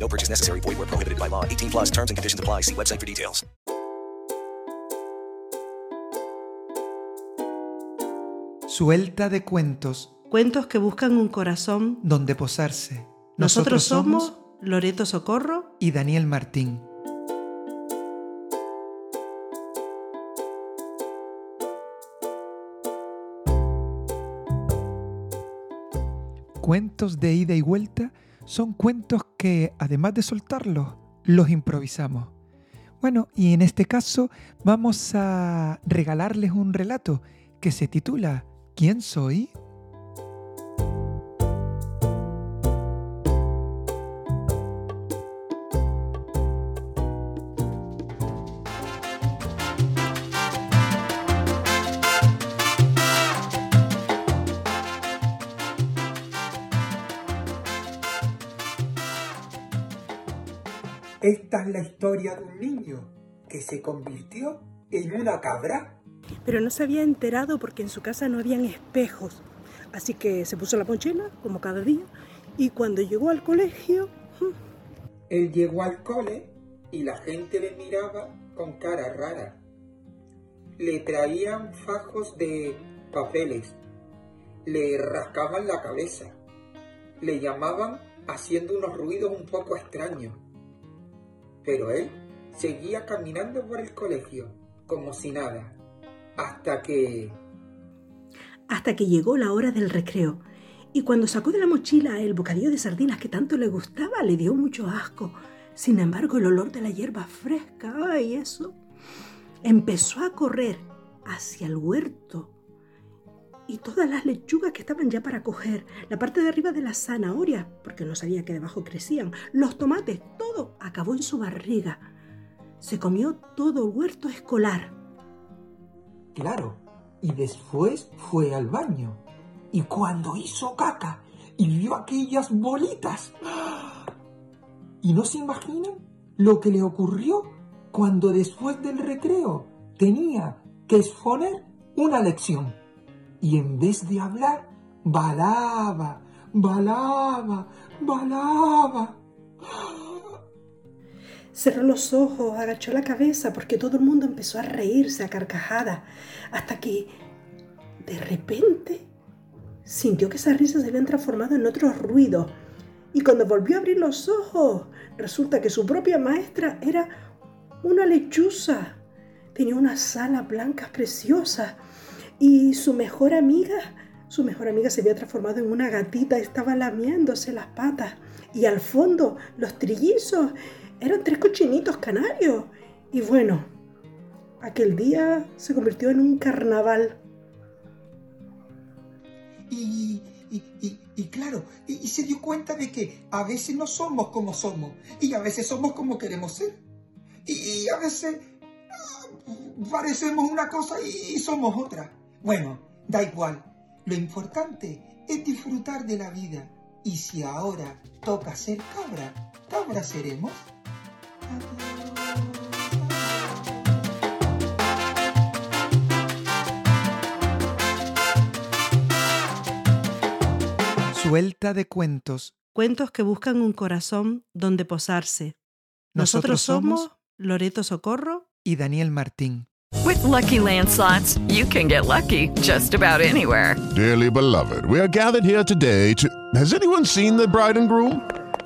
No purchase necessary. Void where prohibited by law. 18 plus terms and conditions apply. See website for details. Suelta de cuentos Cuentos que buscan un corazón. donde posarse. Nosotros somos Loreto Socorro. y Daniel Martín. Cuentos de ida y vuelta son cuentos que, además de soltarlos, los improvisamos. Bueno, y en este caso vamos a regalarles un relato que se titula ¿Quién soy? Esta es la historia de un niño que se convirtió en una cabra. Pero no se había enterado porque en su casa no habían espejos. Así que se puso la mochila, como cada día, y cuando llegó al colegio, Él llegó al cole y la gente le miraba con cara rara. Le traían fajos de papeles, le rascaban la cabeza, le llamaban haciendo unos ruidos un poco extraños. Pero él seguía caminando por el colegio como si nada, hasta que... hasta que llegó la hora del recreo. Y cuando sacó de la mochila el bocadillo de sardinas que tanto le gustaba, le dio mucho asco. Sin embargo, el olor de la hierba fresca, ay, eso, empezó a correr hacia el huerto. Y todas las lechugas que estaban ya para coger, la parte de arriba de las zanahorias, porque no sabía que debajo crecían, los tomates, todo acabó en su barriga. Se comió todo el huerto escolar. Claro, y después fue al baño. Y cuando hizo caca y vio aquellas bolitas. ¿Y no se imaginan lo que le ocurrió cuando después del recreo tenía que exponer una lección? Y en vez de hablar, balaba, balaba, balaba. Cerró los ojos, agachó la cabeza porque todo el mundo empezó a reírse a carcajadas, hasta que de repente sintió que esas risas se habían transformado en otros ruidos. Y cuando volvió a abrir los ojos, resulta que su propia maestra era una lechuza. Tenía unas alas blancas preciosas. Y su mejor amiga, su mejor amiga se había transformado en una gatita, estaba lamiéndose las patas. Y al fondo, los trillizos eran tres cochinitos canarios. Y bueno, aquel día se convirtió en un carnaval. Y, y, y, y claro, y, se dio cuenta de que a veces no somos como somos y a veces somos como queremos ser. Y, a veces ah, parecemos una cosa y somos otra. Bueno, da igual. Lo importante es disfrutar de la vida. Y si ahora toca ser cabra, cabra seremos. Suelta de cuentos. Cuentos que buscan un corazón donde posarse. Nosotros somos Loreto Socorro. y Daniel Martín. With Lucky Land slots, you can get lucky just about anywhere. Dearly beloved, we are gathered here today to. Has anyone seen the bride and groom?